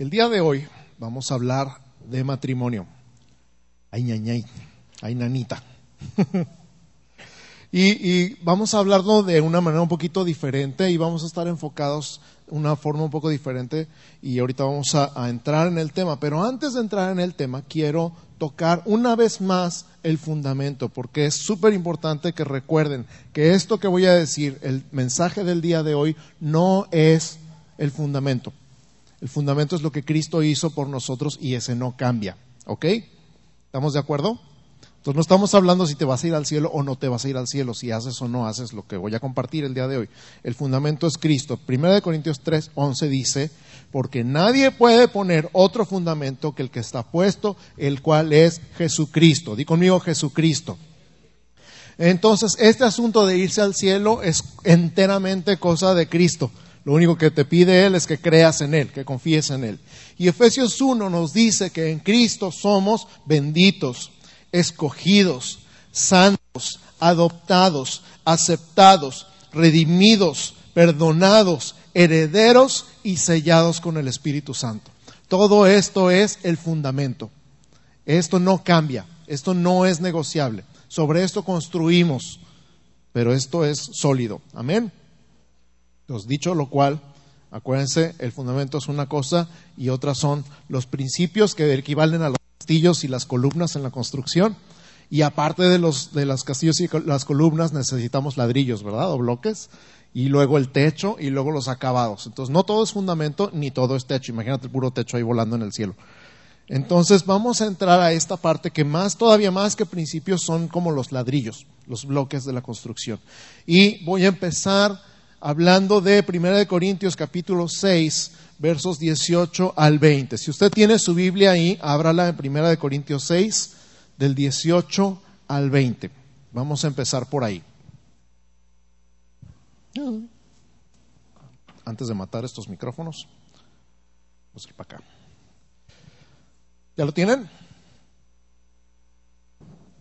El día de hoy vamos a hablar de matrimonio. Ay, ñañay, ay, nanita. y, vamos a hablarlo de una manera un poquito diferente y vamos a estar enfocados de una forma un poco diferente y ahorita vamos a entrar en el tema. Pero antes de entrar en el tema, quiero tocar una vez más el fundamento, porque es súper importante que recuerden que esto que voy a decir, el mensaje del día de hoy, no es el fundamento. El fundamento es lo que Cristo hizo por nosotros y ese no cambia. ¿Ok? ¿Estamos de acuerdo? Entonces no estamos hablando si te vas a ir al cielo o no te vas a ir al cielo, si haces o no haces lo que voy a compartir el día de hoy. El fundamento es Cristo. Primera de Corintios 3, 11 dice, porque nadie puede poner otro fundamento que el que está puesto, el cual es Jesucristo. Di conmigo Jesucristo. Entonces, este asunto de irse al cielo es enteramente cosa de Cristo. Lo único que te pide Él es que creas en Él, que confíes en Él. Y Efesios 1 nos dice que en Cristo somos benditos escogidos, santos, adoptados, aceptados, redimidos, perdonados, herederos y sellados con el Espíritu Santo. Todo esto es el fundamento. Esto no cambia, esto no es negociable. Sobre esto construimos, pero esto es sólido. Amén. Dicho lo cual, acuérdense, el fundamento es una cosa y otras son los principios que equivalen a los castillos y las columnas en la construcción. Y aparte de los de las castillos y las columnas necesitamos ladrillos, ¿verdad? O bloques. Y luego el techo y luego los acabados. Entonces no todo es fundamento ni todo es techo. Imagínate el puro techo ahí volando en el cielo. Entonces vamos a entrar a esta parte que más, todavía más que principios, son como los ladrillos, los bloques de la construcción. Y voy a empezar hablando de 1 Corintios capítulo 6, versos 18 al 20. Si usted tiene su Biblia ahí, ábrala en Primera de Corintios 6, del 18 al 20. Vamos a empezar por ahí. Antes de matar estos micrófonos, vamos a ir para acá. ¿Ya lo tienen?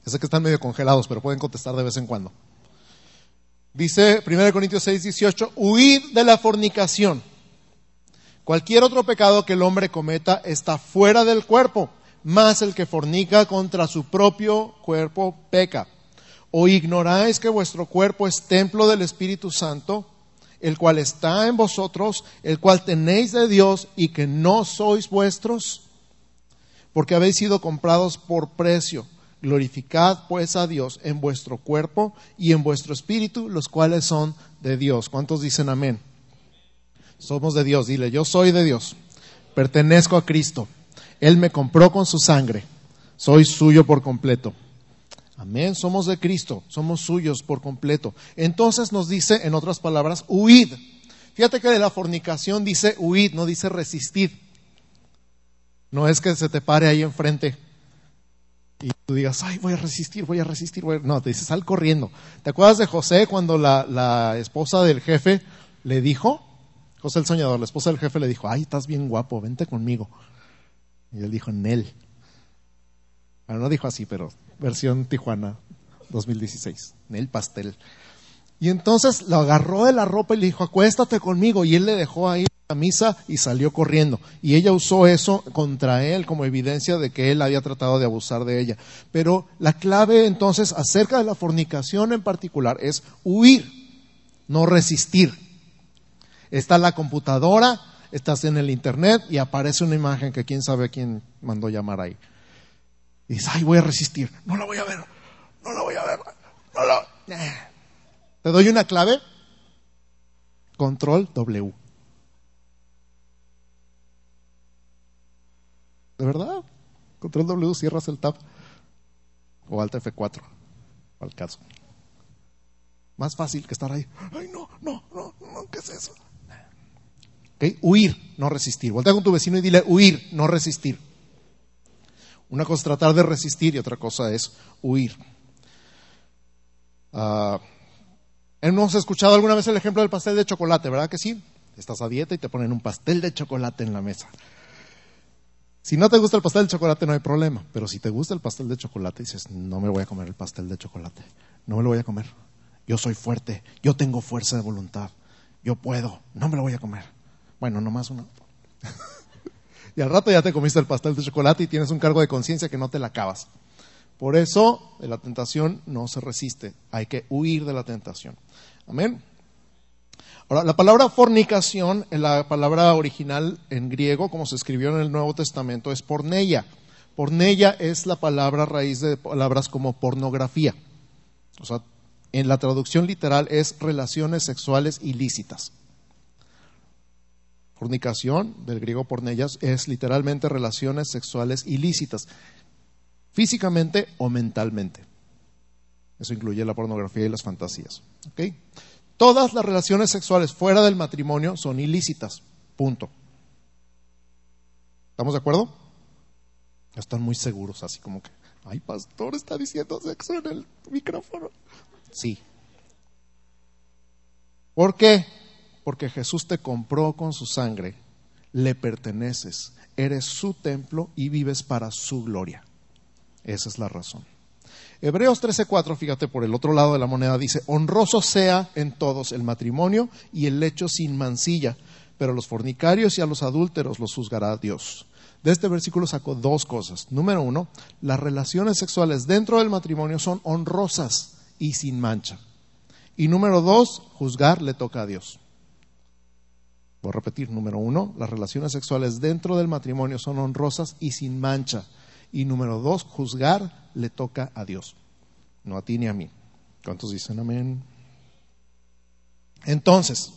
Sé que están medio congelados, pero pueden contestar de vez en cuando. Dice 1 Corintios 6, 18, huid de la fornicación. Cualquier otro pecado que el hombre cometa está fuera del cuerpo, más el que fornica contra su propio cuerpo peca. ¿O ignoráis que vuestro cuerpo es templo del Espíritu Santo, el cual está en vosotros, el cual tenéis de Dios y que no sois vuestros? Porque habéis sido comprados por precio. Glorificad pues a Dios en vuestro cuerpo y en vuestro espíritu, los cuales son de Dios. ¿Cuántos dicen amén? Somos de Dios. Dile, yo soy de Dios. Pertenezco a Cristo. Él me compró con su sangre. Soy suyo por completo. Amén. Somos de Cristo. Somos suyos por completo. Entonces nos dice, en otras palabras, huid. Fíjate que de la fornicación dice huid, no dice resistir. No es que se te pare ahí enfrente y tú digas, ay, voy a resistir, voy a resistir. No, te dice, sal corriendo. ¿Te acuerdas de José cuando la, la esposa del jefe le dijo, José el soñador, la esposa del jefe le dijo, ay, estás bien guapo, vente conmigo. Y él dijo, Nel. Bueno, no dijo así, pero versión Tijuana 2016, Nel Pastel. Y entonces lo agarró de la ropa y le dijo, acuéstate conmigo. Y él le dejó ahí la misa y salió corriendo. Y ella usó eso contra él como evidencia de que él había tratado de abusar de ella. Pero la clave entonces acerca de la fornicación en particular es huir, no resistir. Está la computadora, estás en el internet y aparece una imagen que quién sabe quién mandó llamar ahí. Y dices, ay, voy a resistir, no la voy a ver, no la voy a ver, no la... ¿Te doy una clave? Control W. ¿De verdad? Control W, cierras el tab. O Alt F4, al caso. Más fácil que estar ahí. Ay, no, no, no, no, ¿qué es eso? Huir, no resistir. Voltea con tu vecino y dile huir, no resistir. Una cosa es tratar de resistir y otra cosa es huir. Uh, hemos escuchado alguna vez el ejemplo del pastel de chocolate, ¿verdad que sí? Estás a dieta y te ponen un pastel de chocolate en la mesa. Si no te gusta el pastel de chocolate no hay problema, pero si te gusta el pastel de chocolate dices, no me voy a comer el pastel de chocolate, no me lo voy a comer. Yo soy fuerte, yo tengo fuerza de voluntad, yo puedo, no me lo voy a comer. Bueno, nomás una. Y al rato ya te comiste el pastel de chocolate y tienes un cargo de conciencia que no te la acabas. Por eso, la tentación no se resiste. Hay que huir de la tentación. Amén. Ahora, la palabra fornicación, la palabra original en griego, como se escribió en el Nuevo Testamento, es porneia. Porneia es la palabra raíz de palabras como pornografía. O sea, en la traducción literal es relaciones sexuales ilícitas. Fornicación, del griego pornellas, es literalmente relaciones sexuales ilícitas, físicamente o mentalmente. Eso incluye la pornografía y las fantasías. Todas las relaciones sexuales fuera del matrimonio son ilícitas. Punto. ¿Estamos de acuerdo? Están muy seguros, así como que, ay, pastor, está diciendo sexo en el micrófono. Sí. ¿Por qué? Porque Jesús te compró con su sangre, le perteneces, eres su templo y vives para su gloria. Esa es la razón. Hebreos 13:4, fíjate por el otro lado de la moneda, dice, honroso sea en todos el matrimonio y el lecho sin mancilla, pero a los fornicarios y a los adúlteros los juzgará Dios. De este versículo saco dos cosas. Número uno, las relaciones sexuales dentro del matrimonio son honrosas y sin mancha. Y número dos, juzgar le toca a Dios. Voy a repetir, número uno, las relaciones sexuales dentro del matrimonio son honrosas y sin mancha. Y número dos, juzgar le toca a Dios, no a ti ni a mí. ¿Cuántos dicen amén? Entonces,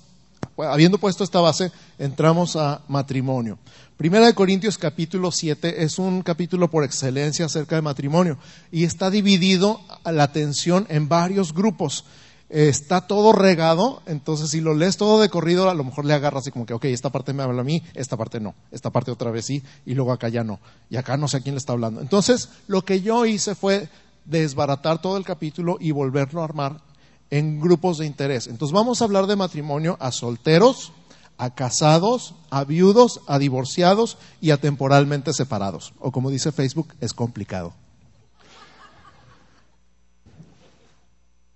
habiendo puesto esta base, entramos a matrimonio. Primera de Corintios capítulo 7 es un capítulo por excelencia acerca de matrimonio y está dividido la atención en varios grupos. Está todo regado, entonces si lo lees todo de corrido, a lo mejor le agarras así como que, ok, esta parte me habla a mí, esta parte no, esta parte otra vez sí, y luego acá ya no, y acá no sé a quién le está hablando. Entonces, lo que yo hice fue desbaratar todo el capítulo y volverlo a armar en grupos de interés. Entonces vamos a hablar de matrimonio a solteros, a casados, a viudos, a divorciados y a temporalmente separados. O como dice Facebook, es complicado.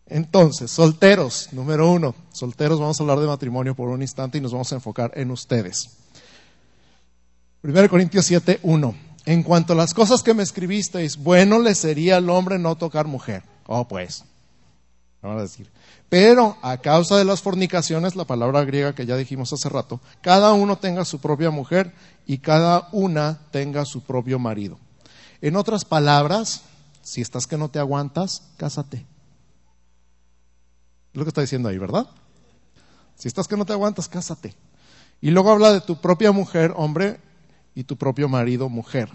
Entonces, solteros, número uno, solteros, vamos a hablar de matrimonio por un instante y nos vamos a enfocar en ustedes. 1 Corintios 7, 1. En cuanto a las cosas que me escribisteis, bueno le sería al hombre no tocar mujer. Oh, pues, Vamos a decir. Pero a causa de las fornicaciones, la palabra griega que ya dijimos hace rato, cada uno tenga su propia mujer y cada una tenga su propio marido. En otras palabras, si estás que no te aguantas, cásate. Es lo que está diciendo ahí, ¿verdad? Si estás que no te aguantas, cásate. Y luego habla de tu propia mujer, hombre, y tu propio marido, mujer.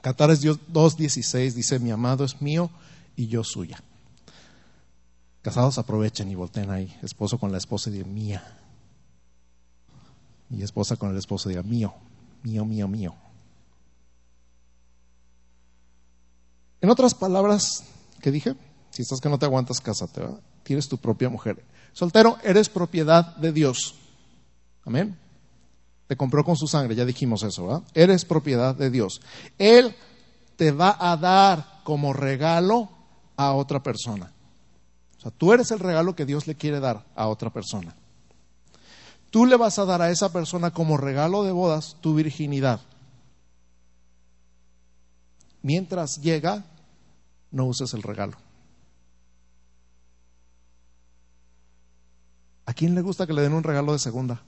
Catares 2.16 dice, mi amado es mío y yo suya. Casados aprovechen y volteen ahí. Esposo con la esposa y mía. Y esposa con el esposo diga mío, mío, mío, mío. En otras palabras, ¿qué dije? Si estás que no te aguantas, cásate. Tienes tu propia mujer. Soltero, eres propiedad de Dios. Amén. Te compró con su sangre, ya dijimos eso. Eres propiedad de Dios. Él te va a dar como regalo a otra persona sea, tú eres el regalo que Dios le quiere dar a otra persona. Tú le vas a dar a esa persona como regalo de bodas tu virginidad. Mientras llega, no uses el regalo. ¿A quién le gusta que le den un regalo de segunda?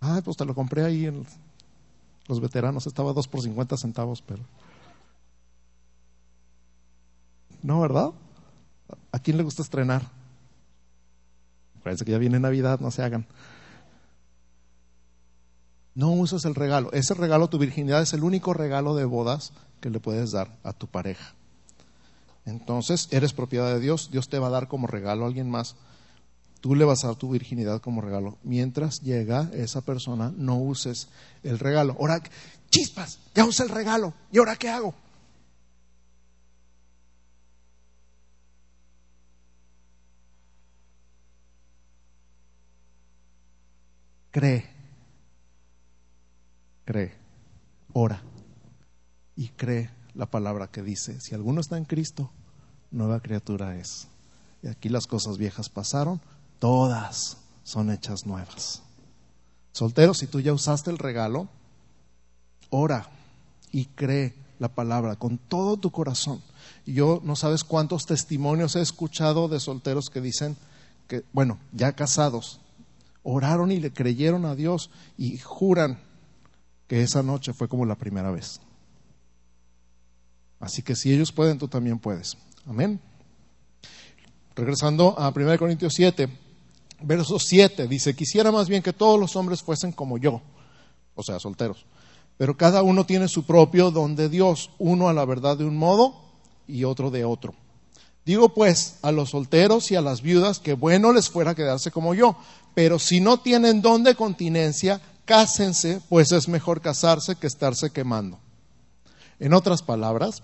Ah, pues te lo compré ahí en los veteranos, estaba dos por cincuenta centavos, pero... No, ¿verdad? ¿A quién le gusta estrenar? Parece que ya viene Navidad, no se hagan. No uses el regalo. Ese regalo, tu virginidad, es el único regalo de bodas que le puedes dar a tu pareja. Entonces, eres propiedad de Dios. Dios te va a dar como regalo a alguien más. Tú le vas a dar tu virginidad como regalo. Mientras llega esa persona, no uses el regalo. Ahora, chispas, ya usé el regalo. ¿Y ahora qué hago? cree, cree, ora y cree la palabra que dice, si alguno está en Cristo, nueva criatura es. Y aquí las cosas viejas pasaron, todas son hechas nuevas. Soltero, si tú ya usaste el regalo, ora y cree la palabra con todo tu corazón. Yo no sabes cuántos testimonios he escuchado de solteros que dicen que, bueno, ya casados, oraron y le creyeron a Dios y juran que esa noche fue como la primera vez. Así que si ellos pueden, tú también puedes. Amén. Regresando a 1 Corintios 7, verso 7, dice, quisiera más bien que todos los hombres fuesen como yo, o sea, solteros. Pero cada uno tiene su propio don de Dios, uno a la verdad de un modo y otro de otro. Digo pues a los solteros y a las viudas que bueno les fuera quedarse como yo, pero si no tienen don de continencia, cásense, pues es mejor casarse que estarse quemando. En otras palabras,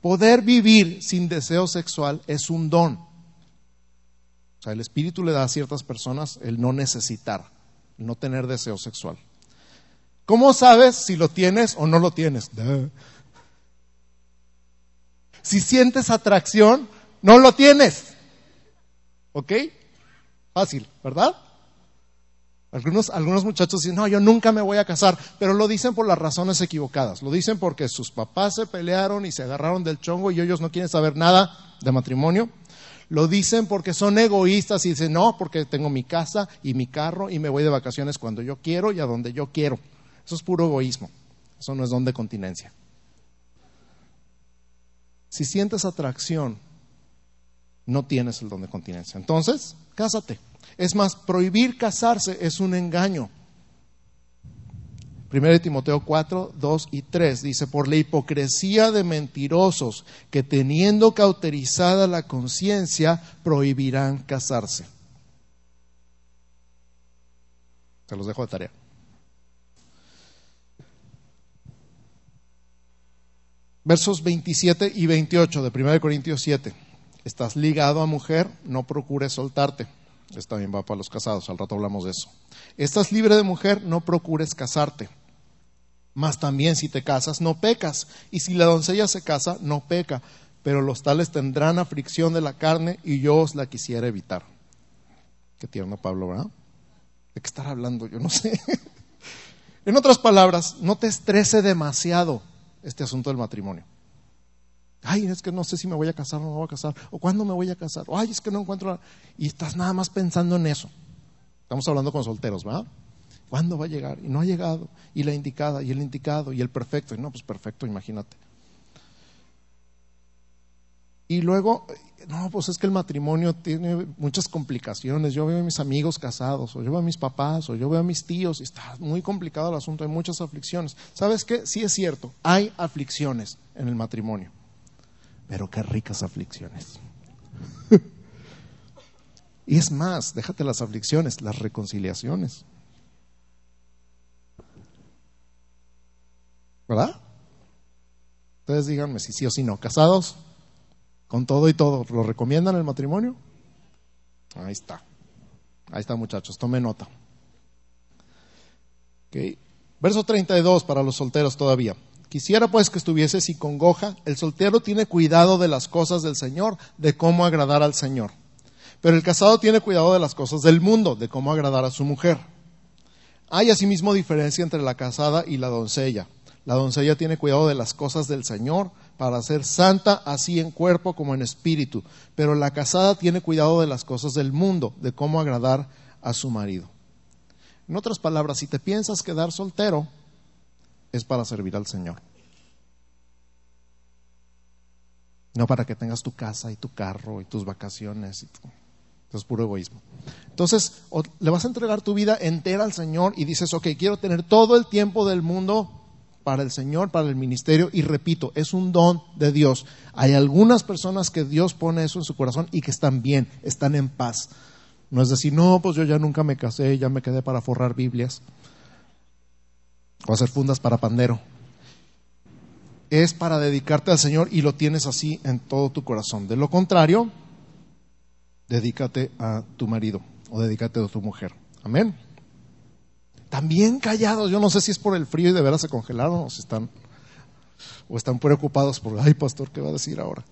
poder vivir sin deseo sexual es un don. O sea, el Espíritu le da a ciertas personas el no necesitar, no tener deseo sexual. ¿Cómo sabes si lo tienes o no lo tienes? Si sientes atracción, no lo tienes. ¿Ok? Fácil, ¿verdad? Algunos, algunos muchachos dicen, no, yo nunca me voy a casar, pero lo dicen por las razones equivocadas. Lo dicen porque sus papás se pelearon y se agarraron del chongo y ellos no quieren saber nada de matrimonio. Lo dicen porque son egoístas y dicen, no, porque tengo mi casa y mi carro y me voy de vacaciones cuando yo quiero y a donde yo quiero. Eso es puro egoísmo. Eso no es don de continencia. Si sientes atracción, no tienes el don de continencia. Entonces, cásate. Es más, prohibir casarse es un engaño. 1 Timoteo 4, 2 y 3 dice, por la hipocresía de mentirosos que teniendo cauterizada la conciencia prohibirán casarse. Se los dejo de tarea. Versos 27 y 28 de 1 Corintios 7. Estás ligado a mujer, no procures soltarte. Esto también va para los casados, al rato hablamos de eso. Estás libre de mujer, no procures casarte. Mas también si te casas, no pecas. Y si la doncella se casa, no peca. Pero los tales tendrán aflicción de la carne y yo os la quisiera evitar. Qué tierno Pablo, ¿verdad? ¿De qué estar hablando? Yo no sé. en otras palabras, no te estrese demasiado este asunto del matrimonio. Ay, es que no sé si me voy a casar o no me voy a casar. O cuándo me voy a casar. O ay, es que no encuentro. Y estás nada más pensando en eso. Estamos hablando con solteros, ¿verdad? ¿Cuándo va a llegar? Y no ha llegado. Y la indicada, y el indicado, y el perfecto. Y no, pues perfecto, imagínate. Y luego, no, pues es que el matrimonio tiene muchas complicaciones. Yo veo a mis amigos casados, o yo veo a mis papás, o yo veo a mis tíos, y está muy complicado el asunto, hay muchas aflicciones. ¿Sabes qué? Sí es cierto, hay aflicciones en el matrimonio pero qué ricas aflicciones. y es más, déjate las aflicciones, las reconciliaciones. ¿Verdad? Ustedes díganme si sí o si no. ¿Casados? Con todo y todo. ¿Lo recomiendan el matrimonio? Ahí está. Ahí está, muchachos. Tome nota. Okay. Verso 32 para los solteros todavía. Quisiera pues que estuviese sin congoja. El soltero tiene cuidado de las cosas del Señor, de cómo agradar al Señor. Pero el casado tiene cuidado de las cosas del mundo, de cómo agradar a su mujer. Hay asimismo diferencia entre la casada y la doncella. La doncella tiene cuidado de las cosas del Señor para ser santa así en cuerpo como en espíritu. Pero la casada tiene cuidado de las cosas del mundo, de cómo agradar a su marido. En otras palabras, si te piensas quedar soltero, es para servir al Señor. No para que tengas tu casa y tu carro y tus vacaciones. Y Eso es puro egoísmo. Entonces, le vas a entregar tu vida entera al Señor y dices, ok, quiero tener todo el tiempo del mundo para el Señor, para el ministerio. Y repito, es un don de Dios. Hay algunas personas que Dios pone eso en su corazón y que están bien, están en paz. No es decir, no, pues yo ya nunca me casé, ya me quedé para forrar Biblias o hacer fundas para pandero. Es para dedicarte al Señor y lo tienes así en todo tu corazón. De lo contrario, dedícate a tu marido o dedícate a tu mujer. Amén. También callados, yo no sé si es por el frío y de veras se congelaron o si están o están preocupados por, ay pastor, ¿qué va a decir ahora?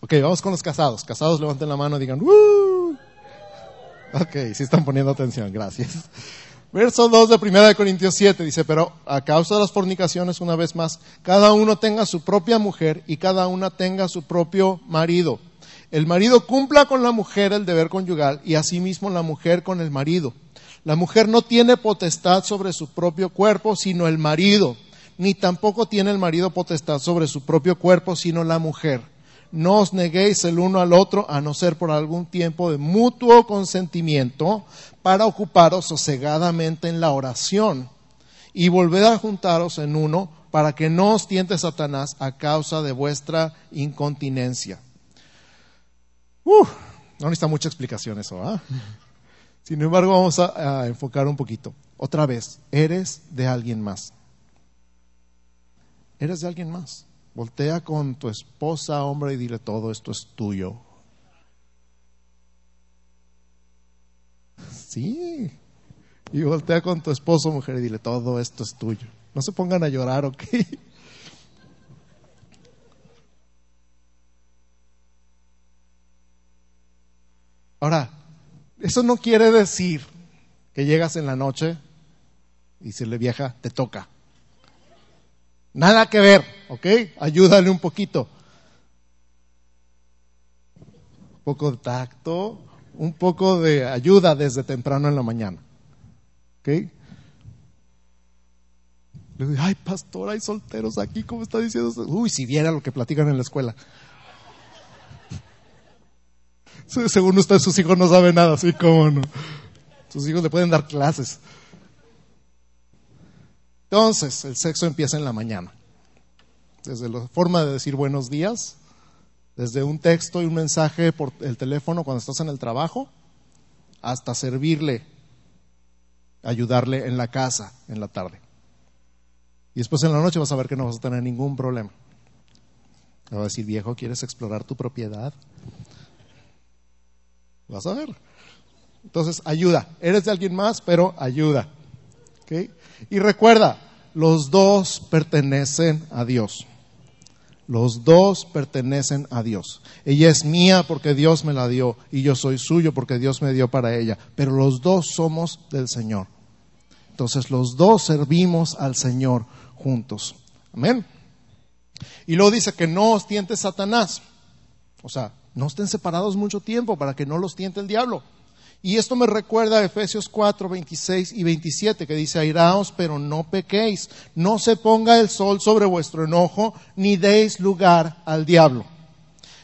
Ok, vamos con los casados. Casados levanten la mano y digan, ¡Uh! Ok, sí están poniendo atención, gracias. Verso 2 de 1 Corintios 7 dice, pero a causa de las fornicaciones, una vez más, cada uno tenga su propia mujer y cada una tenga su propio marido. El marido cumpla con la mujer el deber conyugal y asimismo la mujer con el marido. La mujer no tiene potestad sobre su propio cuerpo, sino el marido, ni tampoco tiene el marido potestad sobre su propio cuerpo, sino la mujer. No os neguéis el uno al otro, a no ser por algún tiempo de mutuo consentimiento, para ocuparos sosegadamente en la oración, y volved a juntaros en uno, para que no os tiente Satanás a causa de vuestra incontinencia. Uh, no necesita mucha explicación eso, ¿ah? Sin embargo, vamos a, a enfocar un poquito. Otra vez, eres de alguien más. Eres de alguien más. Voltea con tu esposa, hombre, y dile todo esto es tuyo. Sí. Y voltea con tu esposo, mujer, y dile todo esto es tuyo. No se pongan a llorar, ¿ok? Ahora, eso no quiere decir que llegas en la noche y le vieja, te toca. Nada que ver, ¿ok? Ayúdale un poquito. Un poco de tacto, un poco de ayuda desde temprano en la mañana. ¿Ok? Le digo, ay, pastor, hay solteros aquí, ¿cómo está diciendo? Uy, si viera lo que platican en la escuela. Según usted, sus hijos no saben nada, así como no. Sus hijos le pueden dar clases. Entonces, el sexo empieza en la mañana. Desde la forma de decir buenos días, desde un texto y un mensaje por el teléfono cuando estás en el trabajo, hasta servirle, ayudarle en la casa en la tarde. Y después en la noche vas a ver que no vas a tener ningún problema. Te va a decir, viejo, ¿quieres explorar tu propiedad? Vas a ver. Entonces, ayuda. Eres de alguien más, pero ayuda. Y recuerda, los dos pertenecen a Dios. Los dos pertenecen a Dios. Ella es mía porque Dios me la dio y yo soy suyo porque Dios me dio para ella. Pero los dos somos del Señor. Entonces los dos servimos al Señor juntos. Amén. Y luego dice que no os tiente Satanás. O sea, no estén separados mucho tiempo para que no los tiente el diablo. Y esto me recuerda a Efesios 4, 26 y 27, que dice, airaos, pero no pequéis, no se ponga el sol sobre vuestro enojo, ni deis lugar al diablo.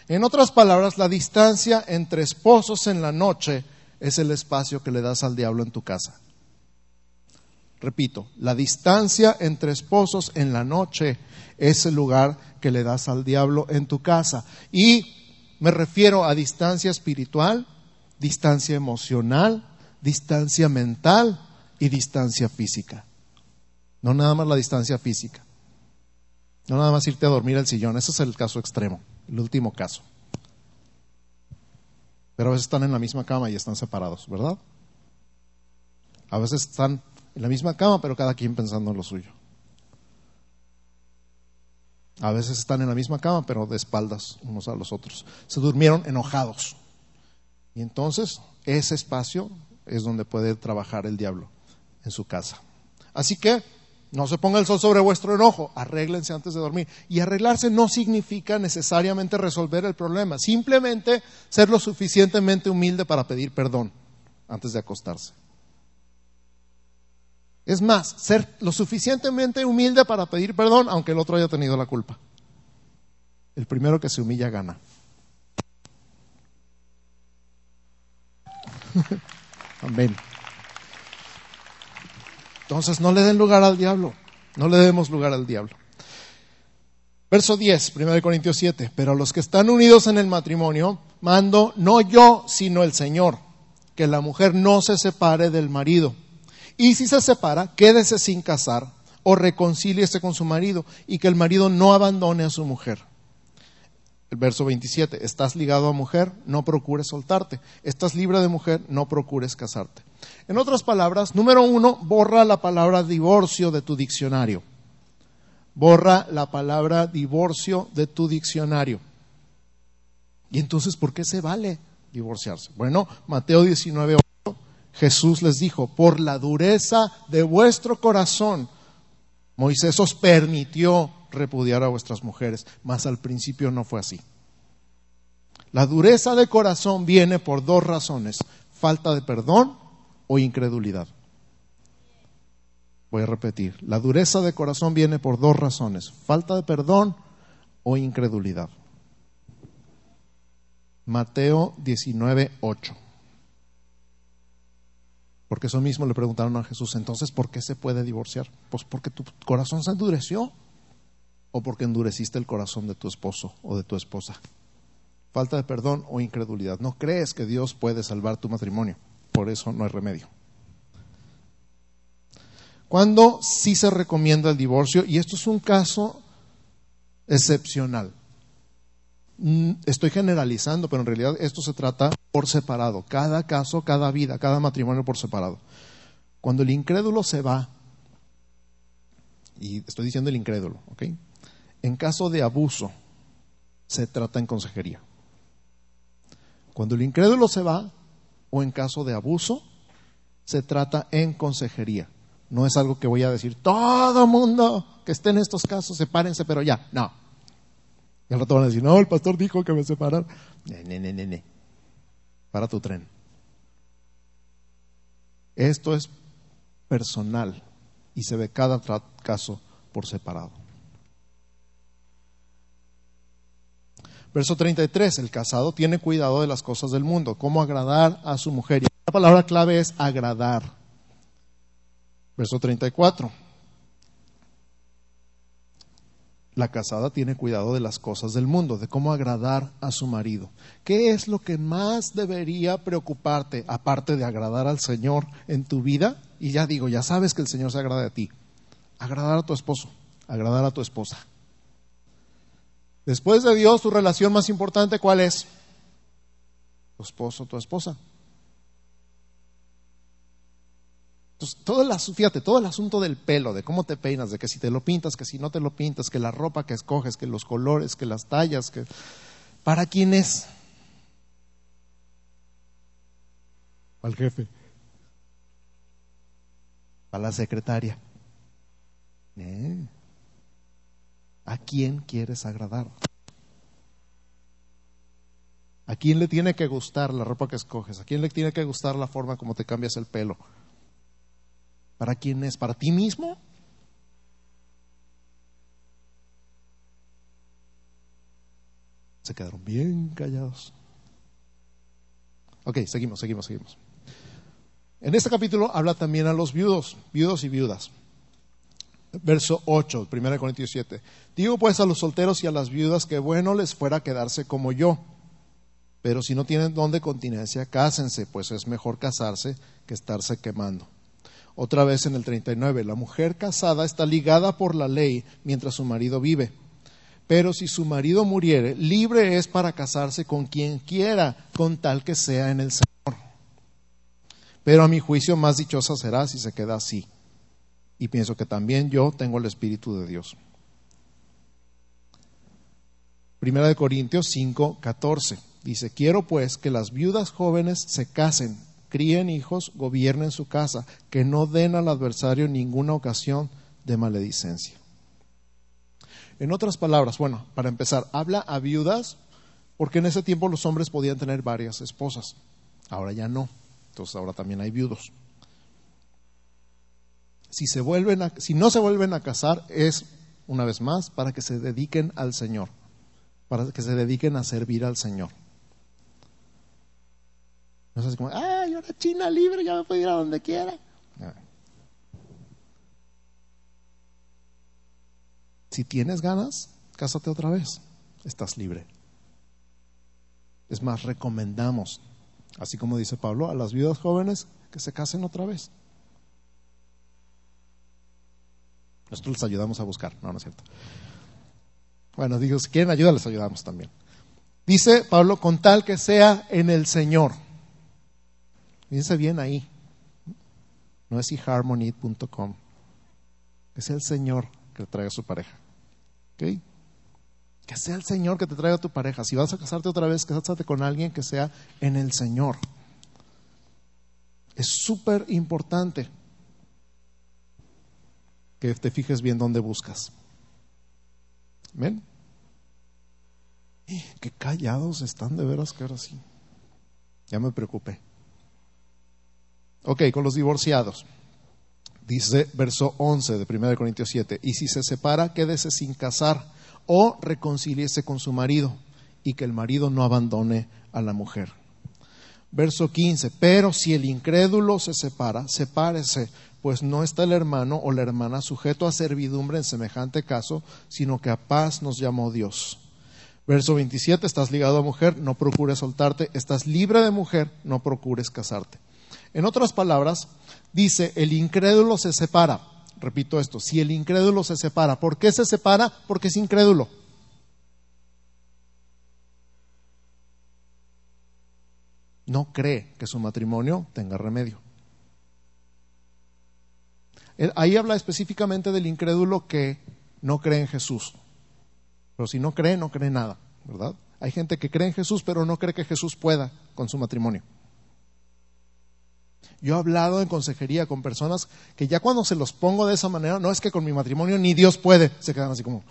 En otras palabras, la distancia entre esposos en la noche es el espacio que le das al diablo en tu casa. Repito, la distancia entre esposos en la noche es el lugar que le das al diablo en tu casa. Y me refiero a distancia espiritual, distancia emocional, distancia mental y distancia física. No nada más la distancia física. No nada más irte a dormir al sillón. Ese es el caso extremo, el último caso. Pero a veces están en la misma cama y están separados, ¿verdad? A veces están en la misma cama, pero cada quien pensando en lo suyo. A veces están en la misma cama, pero de espaldas unos a los otros. Se durmieron enojados. Y entonces ese espacio es donde puede trabajar el diablo en su casa. Así que no se ponga el sol sobre vuestro enojo, arréglense antes de dormir. Y arreglarse no significa necesariamente resolver el problema, simplemente ser lo suficientemente humilde para pedir perdón antes de acostarse. Es más, ser lo suficientemente humilde para pedir perdón aunque el otro haya tenido la culpa. El primero que se humilla gana. Amén. Entonces no le den lugar al diablo, no le demos lugar al diablo. Verso 10, 1 Corintios 7, pero a los que están unidos en el matrimonio, mando no yo, sino el Señor, que la mujer no se separe del marido. Y si se separa, quédese sin casar o reconcíliese con su marido y que el marido no abandone a su mujer. El verso 27, estás ligado a mujer, no procures soltarte. Estás libre de mujer, no procures casarte. En otras palabras, número uno, borra la palabra divorcio de tu diccionario. Borra la palabra divorcio de tu diccionario. ¿Y entonces por qué se vale divorciarse? Bueno, Mateo 19, Jesús les dijo, por la dureza de vuestro corazón, Moisés os permitió repudiar a vuestras mujeres, mas al principio no fue así. La dureza de corazón viene por dos razones, falta de perdón o incredulidad. Voy a repetir, la dureza de corazón viene por dos razones, falta de perdón o incredulidad. Mateo 19, 8. Porque eso mismo le preguntaron a Jesús, entonces, ¿por qué se puede divorciar? Pues porque tu corazón se endureció o porque endureciste el corazón de tu esposo o de tu esposa. Falta de perdón o incredulidad. No crees que Dios puede salvar tu matrimonio. Por eso no hay remedio. Cuando sí se recomienda el divorcio, y esto es un caso excepcional. Mm, estoy generalizando, pero en realidad esto se trata por separado. Cada caso, cada vida, cada matrimonio por separado. Cuando el incrédulo se va, y estoy diciendo el incrédulo, ¿ok? En caso de abuso, se trata en consejería. Cuando el incrédulo se va, o en caso de abuso, se trata en consejería. No es algo que voy a decir, todo mundo que esté en estos casos, sepárense, pero ya. No. Y al rato van a decir, no, el pastor dijo que me separar. Ne, ne, ne, Para tu tren. Esto es personal y se ve cada caso por separado. Verso 33, el casado tiene cuidado de las cosas del mundo, cómo agradar a su mujer. Y la palabra clave es agradar. Verso 34. La casada tiene cuidado de las cosas del mundo, de cómo agradar a su marido. ¿Qué es lo que más debería preocuparte, aparte de agradar al Señor en tu vida? Y ya digo, ya sabes que el Señor se agrada a ti. Agradar a tu esposo, agradar a tu esposa. Después de Dios, tu relación más importante, ¿cuál es? Tu esposo, tu esposa. Entonces, todo el, fíjate, todo el asunto del pelo, de cómo te peinas, de que si te lo pintas, que si no te lo pintas, que la ropa que escoges, que los colores, que las tallas, que ¿para quién es? Al jefe. Para la secretaria. ¿Eh? ¿A quién quieres agradar? ¿A quién le tiene que gustar la ropa que escoges? ¿A quién le tiene que gustar la forma como te cambias el pelo? ¿Para quién es? ¿Para ti mismo? Se quedaron bien callados. Ok, seguimos, seguimos, seguimos. En este capítulo habla también a los viudos, viudos y viudas. Verso 8, 1 Corintios 7. Digo pues a los solteros y a las viudas que bueno les fuera quedarse como yo. Pero si no tienen don de continencia, cásense, pues es mejor casarse que estarse quemando. Otra vez en el 39, la mujer casada está ligada por la ley mientras su marido vive. Pero si su marido muriere, libre es para casarse con quien quiera, con tal que sea en el Señor. Pero a mi juicio más dichosa será si se queda así. Y pienso que también yo tengo el Espíritu de Dios. Primera de Corintios 5, 14. Dice, quiero pues que las viudas jóvenes se casen críen hijos, gobiernen su casa, que no den al adversario ninguna ocasión de maledicencia. En otras palabras, bueno, para empezar, habla a viudas porque en ese tiempo los hombres podían tener varias esposas. Ahora ya no. Entonces ahora también hay viudos. Si, si no se vuelven a casar es, una vez más, para que se dediquen al Señor, para que se dediquen a servir al Señor. No es como, ay, ahora China libre, ya me puedo ir a donde quiera. Si tienes ganas, cásate otra vez. Estás libre. Es más, recomendamos, así como dice Pablo, a las viudas jóvenes que se casen otra vez. Nosotros les ayudamos a buscar, no, no es cierto. Bueno, digo, si quieren ayuda, les ayudamos también. Dice Pablo, con tal que sea en el Señor. Fíjense bien ahí. No es eharmony.com. Es el Señor que te traiga a su pareja. ¿Ok? Que sea el Señor que te traiga a tu pareja. Si vas a casarte otra vez, cásate con alguien que sea en el Señor. Es súper importante que te fijes bien dónde buscas. ¿Ven? Qué callados están de veras que ahora sí. Ya me preocupé. Ok, con los divorciados. Dice verso 11 de 1 Corintios 7, y si se separa, quédese sin casar o reconcíliese con su marido y que el marido no abandone a la mujer. Verso 15, pero si el incrédulo se separa, sepárese, pues no está el hermano o la hermana sujeto a servidumbre en semejante caso, sino que a paz nos llamó Dios. Verso 27, estás ligado a mujer, no procures soltarte, estás libre de mujer, no procures casarte. En otras palabras, dice, el incrédulo se separa. Repito esto, si el incrédulo se separa, ¿por qué se separa? Porque es incrédulo. No cree que su matrimonio tenga remedio. Ahí habla específicamente del incrédulo que no cree en Jesús. Pero si no cree, no cree nada, ¿verdad? Hay gente que cree en Jesús, pero no cree que Jesús pueda con su matrimonio. Yo he hablado en consejería con personas que ya cuando se los pongo de esa manera, no es que con mi matrimonio ni Dios puede, se quedan así como...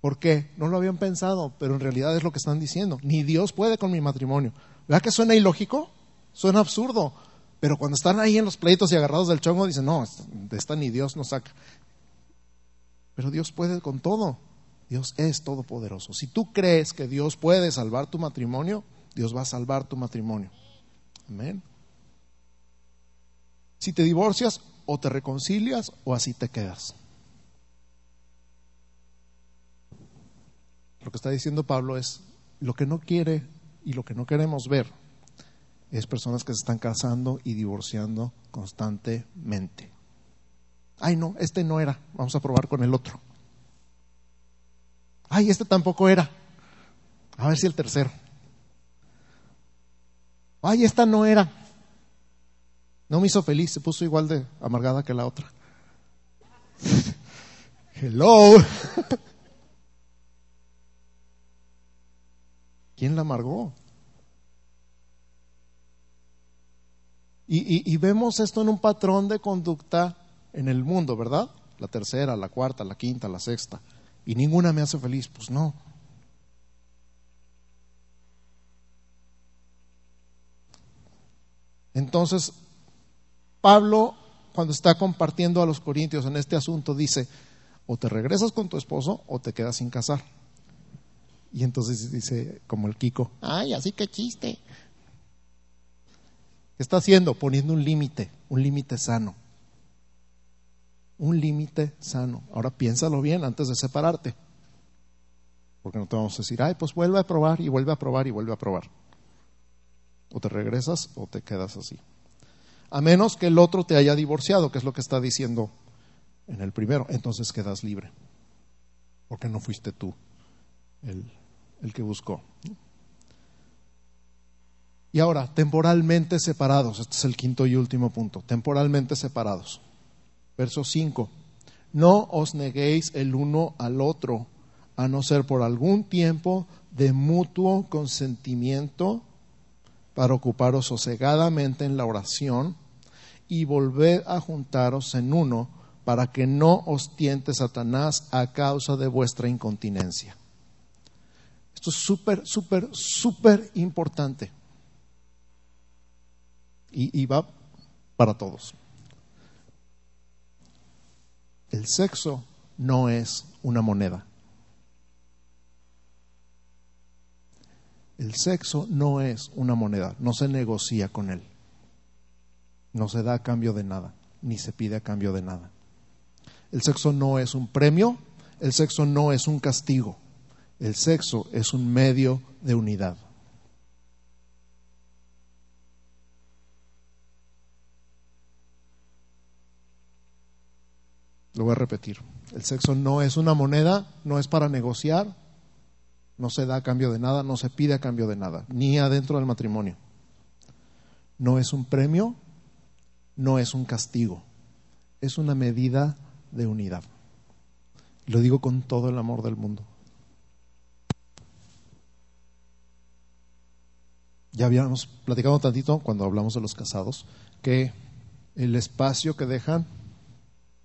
¿Por qué? No lo habían pensado, pero en realidad es lo que están diciendo. Ni Dios puede con mi matrimonio. ¿Verdad que suena ilógico? Suena absurdo. Pero cuando están ahí en los pleitos y agarrados del chongo, dicen, no, de esta ni Dios nos saca. Pero Dios puede con todo. Dios es todopoderoso. Si tú crees que Dios puede salvar tu matrimonio, Dios va a salvar tu matrimonio. Amén. Si te divorcias, o te reconcilias o así te quedas. Lo que está diciendo Pablo es lo que no quiere y lo que no queremos ver es personas que se están casando y divorciando constantemente. Ay, no, este no era, vamos a probar con el otro. Ay, este tampoco era. A ver si el tercero ay, esta no era. No me hizo feliz, se puso igual de amargada que la otra. Hello. ¿Quién la amargó? Y, y, vemos esto en un patrón de conducta en el mundo, ¿verdad? La tercera, la cuarta, la quinta, la sexta. Y ninguna me hace feliz. Pues no. Entonces, Pablo, cuando está compartiendo a los corintios en este asunto, dice, o te regresas con tu esposo o te quedas sin casar. Y entonces dice, como el Kiko, ay, así que chiste. ¿Qué está haciendo? Poniendo un límite, un límite sano. Un límite sano. Ahora piénsalo bien antes de separarte. Porque no te vamos a decir, ay, pues vuelve a probar y vuelve a probar y vuelve a probar. O te regresas o te quedas así. A menos que el otro te haya divorciado, que es lo que está diciendo en el primero. Entonces quedas libre. Porque no fuiste tú el, el que buscó. Y ahora, temporalmente separados. Este es el quinto y último punto. Temporalmente separados. Verso 5. No os neguéis el uno al otro, a no ser por algún tiempo de mutuo consentimiento para ocuparos sosegadamente en la oración y volver a juntaros en uno para que no os tiente Satanás a causa de vuestra incontinencia. Esto es súper, súper, súper importante. Y, y va para todos. El sexo no es una moneda. El sexo no es una moneda, no se negocia con él. No se da a cambio de nada, ni se pide a cambio de nada. El sexo no es un premio, el sexo no es un castigo, el sexo es un medio de unidad. Lo voy a repetir. El sexo no es una moneda, no es para negociar, no se da a cambio de nada, no se pide a cambio de nada, ni adentro del matrimonio. No es un premio, no es un castigo, es una medida de unidad. Lo digo con todo el amor del mundo. Ya habíamos platicado tantito cuando hablamos de los casados que el espacio que dejan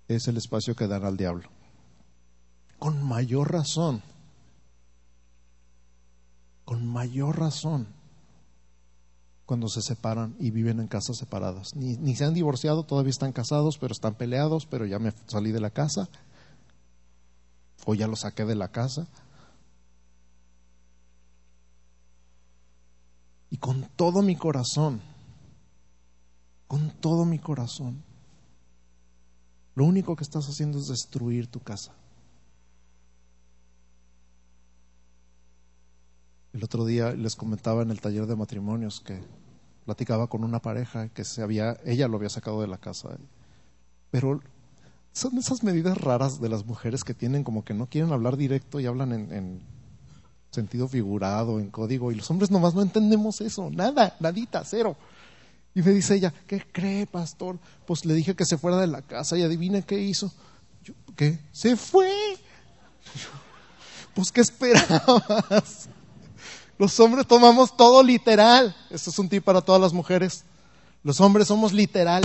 es el espacio que dan al diablo. Con mayor razón, con mayor razón, cuando se separan y viven en casas separadas. Ni, ni se han divorciado, todavía están casados, pero están peleados, pero ya me salí de la casa, o ya lo saqué de la casa. Y con todo mi corazón, con todo mi corazón, lo único que estás haciendo es destruir tu casa. El otro día les comentaba en el taller de matrimonios que platicaba con una pareja que se había, ella lo había sacado de la casa. Pero son esas medidas raras de las mujeres que tienen como que no quieren hablar directo y hablan en, en sentido figurado, en código, y los hombres nomás no entendemos eso, nada, nadita, cero. Y me dice ella, ¿qué cree, pastor? Pues le dije que se fuera de la casa y adivina qué hizo. ¿Qué? Se fue. Pues, ¿qué esperabas? Los hombres tomamos todo literal. Esto es un tip para todas las mujeres. Los hombres somos literales.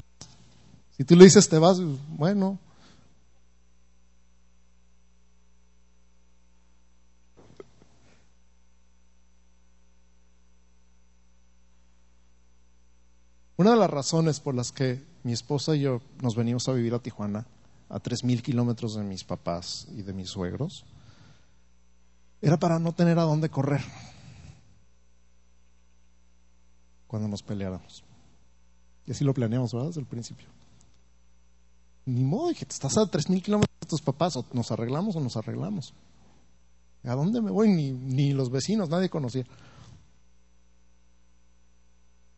Si tú le dices te vas, bueno. Una de las razones por las que mi esposa y yo nos venimos a vivir a Tijuana, a tres mil kilómetros de mis papás y de mis suegros, era para no tener a dónde correr cuando nos peleáramos. Y así lo planeamos, ¿verdad? Desde el principio. Ni modo, dije, estás a tres mil kilómetros de tus papás, nos arreglamos o nos arreglamos. ¿A dónde me voy? Ni, ni los vecinos, nadie conocía.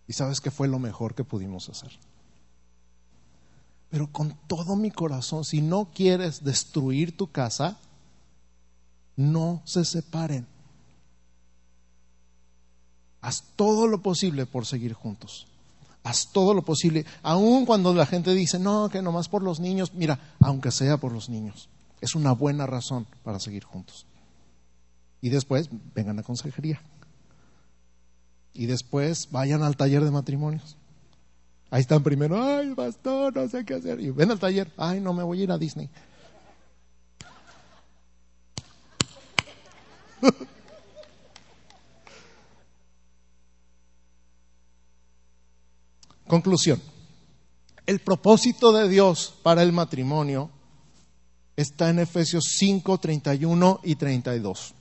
Y sabes que fue lo mejor que pudimos hacer. Pero con todo mi corazón, si no quieres destruir tu casa, no se separen. Haz todo lo posible por seguir juntos. Haz todo lo posible, aun cuando la gente dice, no, que nomás por los niños, mira, aunque sea por los niños, es una buena razón para seguir juntos. Y después vengan a consejería y después vayan al taller de matrimonios. Ahí están primero, ay, pastor, no sé qué hacer. Y ven al taller, ay, no me voy a ir a Disney. Conclusión. El propósito de Dios para el matrimonio está en Efesios 5, 31 y 32.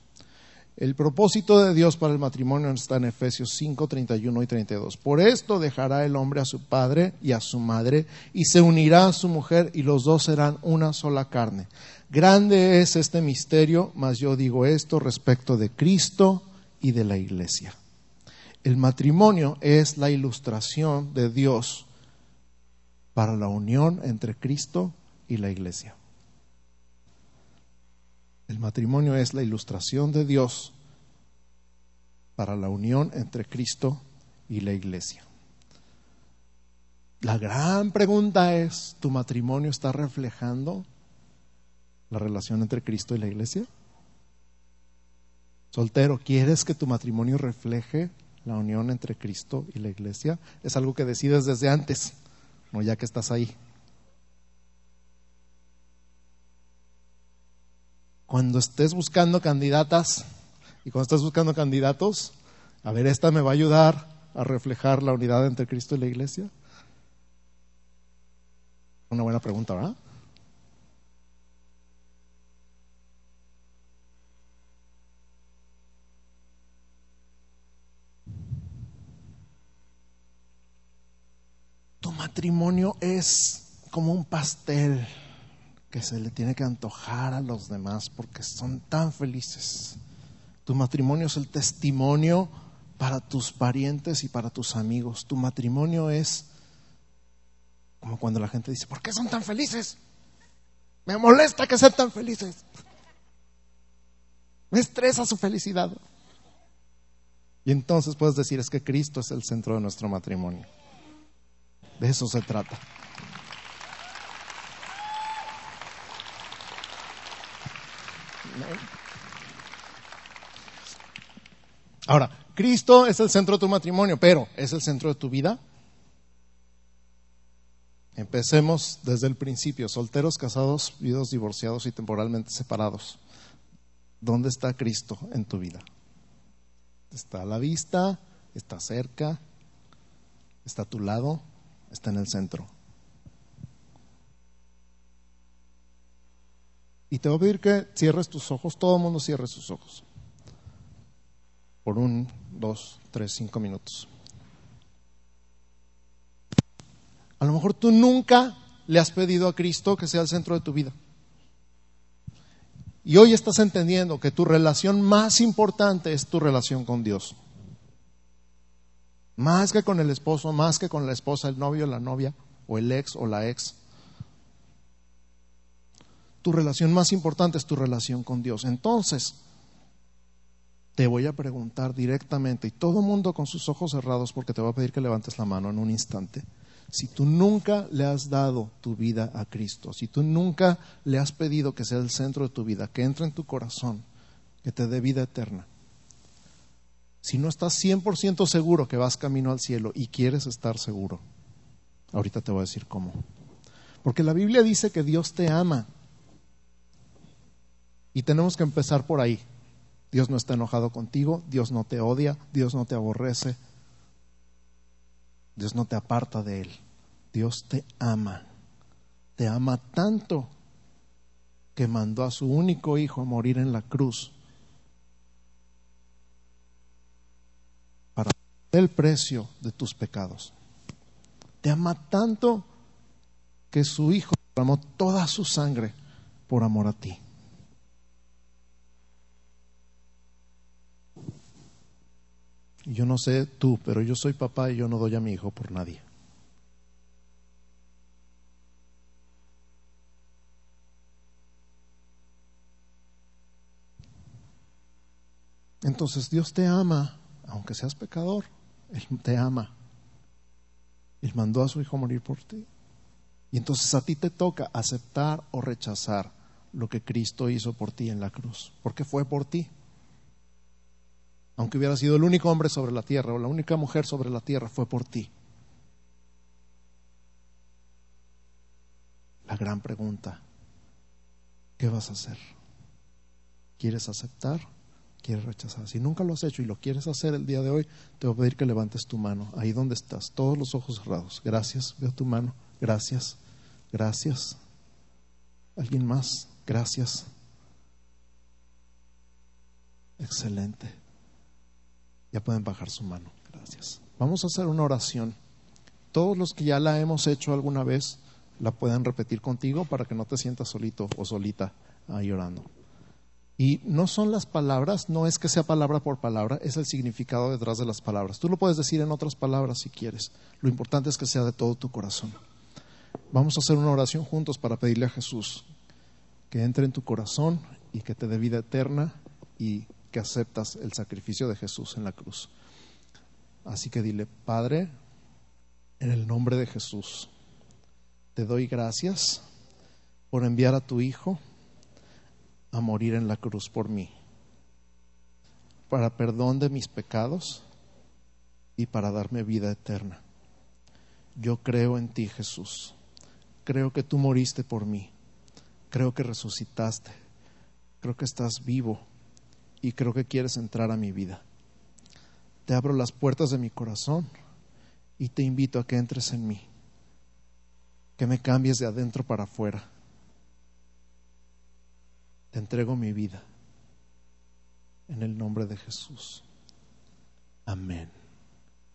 El propósito de Dios para el matrimonio está en Efesios 5, 31 y 32. Por esto dejará el hombre a su padre y a su madre y se unirá a su mujer y los dos serán una sola carne. Grande es este misterio, mas yo digo esto respecto de Cristo y de la iglesia. El matrimonio es la ilustración de Dios para la unión entre Cristo y la iglesia. El matrimonio es la ilustración de Dios para la unión entre Cristo y la iglesia. La gran pregunta es, ¿tu matrimonio está reflejando la relación entre Cristo y la iglesia? Soltero, ¿quieres que tu matrimonio refleje la unión entre Cristo y la iglesia? Es algo que decides desde antes, no ya que estás ahí. cuando estés buscando candidatas y cuando estés buscando candidatos, a ver, esta me va a ayudar a reflejar la unidad entre Cristo y la iglesia. Una buena pregunta, ¿verdad? Matrimonio es como un pastel que se le tiene que antojar a los demás porque son tan felices. Tu matrimonio es el testimonio para tus parientes y para tus amigos. Tu matrimonio es como cuando la gente dice, ¿por qué son tan felices? Me molesta que sean tan felices. Me estresa su felicidad. Y entonces puedes decir, es que Cristo es el centro de nuestro matrimonio. De eso se trata. Ahora, Cristo es el centro de tu matrimonio, pero ¿es el centro de tu vida? Empecemos desde el principio, solteros, casados, viudos, divorciados y temporalmente separados. ¿Dónde está Cristo en tu vida? ¿Está a la vista? ¿Está cerca? ¿Está a tu lado? ¿Está en el centro? Y te voy a pedir que cierres tus ojos, todo el mundo cierre sus ojos. Por un, dos, tres, cinco minutos. A lo mejor tú nunca le has pedido a Cristo que sea el centro de tu vida. Y hoy estás entendiendo que tu relación más importante es tu relación con Dios. Más que con el esposo, más que con la esposa, el novio, la novia, o el ex o la ex. Tu relación más importante es tu relación con Dios. Entonces, te voy a preguntar directamente, y todo mundo con sus ojos cerrados, porque te voy a pedir que levantes la mano en un instante si tú nunca le has dado tu vida a Cristo, si tú nunca le has pedido que sea el centro de tu vida, que entre en tu corazón, que te dé vida eterna, si no estás 100% seguro que vas camino al cielo y quieres estar seguro, ahorita te voy a decir cómo. Porque la Biblia dice que Dios te ama. Y tenemos que empezar por ahí. Dios no está enojado contigo, Dios no te odia, Dios no te aborrece, Dios no te aparta de Él. Dios te ama. Te ama tanto que mandó a su único hijo a morir en la cruz para el precio de tus pecados. Te ama tanto que su hijo derramó toda su sangre por amor a ti. Yo no sé tú, pero yo soy papá y yo no doy a mi hijo por nadie. Entonces Dios te ama, aunque seas pecador, Él te ama. Él mandó a su Hijo morir por ti. Y entonces a ti te toca aceptar o rechazar lo que Cristo hizo por ti en la cruz, porque fue por ti aunque hubiera sido el único hombre sobre la tierra o la única mujer sobre la tierra, fue por ti. La gran pregunta, ¿qué vas a hacer? ¿Quieres aceptar? ¿Quieres rechazar? Si nunca lo has hecho y lo quieres hacer el día de hoy, te voy a pedir que levantes tu mano, ahí donde estás, todos los ojos cerrados. Gracias, veo tu mano. Gracias, gracias. ¿Alguien más? Gracias. Excelente. Ya pueden bajar su mano. Gracias. Vamos a hacer una oración. Todos los que ya la hemos hecho alguna vez, la pueden repetir contigo para que no te sientas solito o solita ahí orando. Y no son las palabras, no es que sea palabra por palabra, es el significado detrás de las palabras. Tú lo puedes decir en otras palabras si quieres. Lo importante es que sea de todo tu corazón. Vamos a hacer una oración juntos para pedirle a Jesús que entre en tu corazón y que te dé vida eterna y que aceptas el sacrificio de Jesús en la cruz. Así que dile, Padre, en el nombre de Jesús, te doy gracias por enviar a tu Hijo a morir en la cruz por mí, para perdón de mis pecados y para darme vida eterna. Yo creo en ti, Jesús. Creo que tú moriste por mí. Creo que resucitaste. Creo que estás vivo y creo que quieres entrar a mi vida. Te abro las puertas de mi corazón y te invito a que entres en mí, que me cambies de adentro para afuera. Te entrego mi vida en el nombre de Jesús. Amén.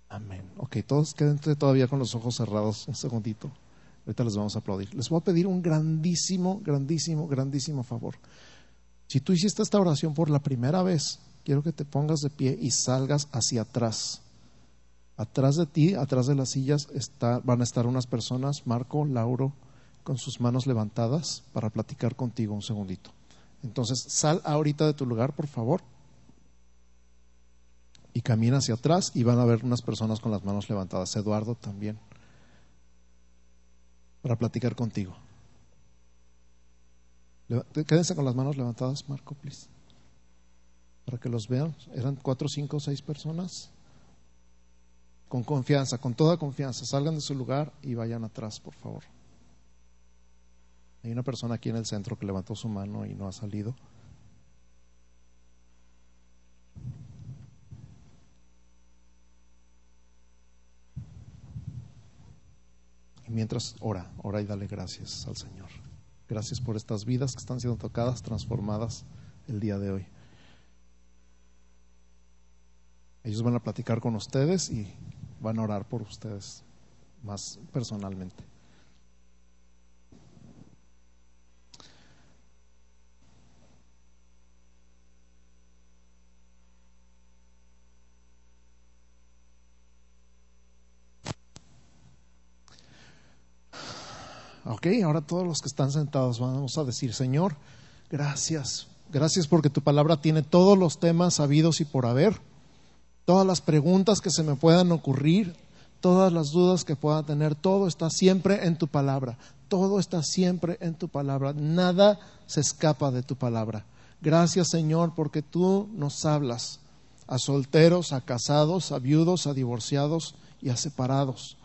Amén. Ok, todos quédense todavía con los ojos cerrados un segundito. Ahorita les vamos a aplaudir. Les voy a pedir un grandísimo, grandísimo, grandísimo favor. Si tú hiciste esta oración por la primera vez, quiero que te pongas de pie y salgas hacia atrás. Atrás de ti, atrás de las sillas, van a estar unas personas, Marco, Lauro, con sus manos levantadas para platicar contigo un segundito. Entonces, sal ahorita de tu lugar, por favor, y camina hacia atrás y van a ver unas personas con las manos levantadas. Eduardo también, para platicar contigo. Quédense con las manos levantadas, Marco, please. para que los vean. Eran cuatro, cinco, seis personas. Con confianza, con toda confianza, salgan de su lugar y vayan atrás, por favor. Hay una persona aquí en el centro que levantó su mano y no ha salido. Y mientras ora, ora y dale gracias al Señor. Gracias por estas vidas que están siendo tocadas, transformadas el día de hoy. Ellos van a platicar con ustedes y van a orar por ustedes más personalmente. Ok, ahora todos los que están sentados vamos a decir, Señor, gracias. Gracias porque tu palabra tiene todos los temas habidos y por haber, todas las preguntas que se me puedan ocurrir, todas las dudas que pueda tener, todo está siempre en tu palabra, todo está siempre en tu palabra, nada se escapa de tu palabra. Gracias Señor porque tú nos hablas a solteros, a casados, a viudos, a divorciados y a separados.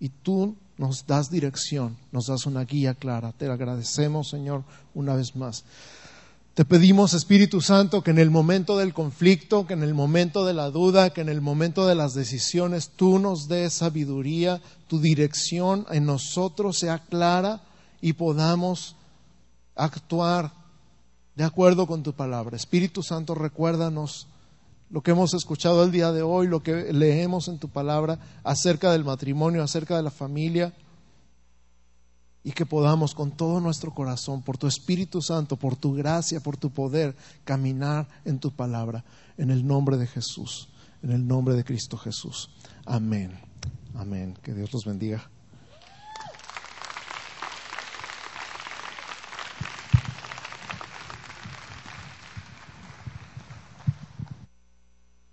Y tú nos das dirección, nos das una guía clara. Te agradecemos, Señor, una vez más. Te pedimos, Espíritu Santo, que en el momento del conflicto, que en el momento de la duda, que en el momento de las decisiones, tú nos des sabiduría, tu dirección en nosotros sea clara y podamos actuar de acuerdo con tu palabra. Espíritu Santo, recuérdanos lo que hemos escuchado el día de hoy, lo que leemos en tu palabra acerca del matrimonio, acerca de la familia, y que podamos con todo nuestro corazón, por tu Espíritu Santo, por tu gracia, por tu poder, caminar en tu palabra, en el nombre de Jesús, en el nombre de Cristo Jesús. Amén. Amén. Que Dios los bendiga.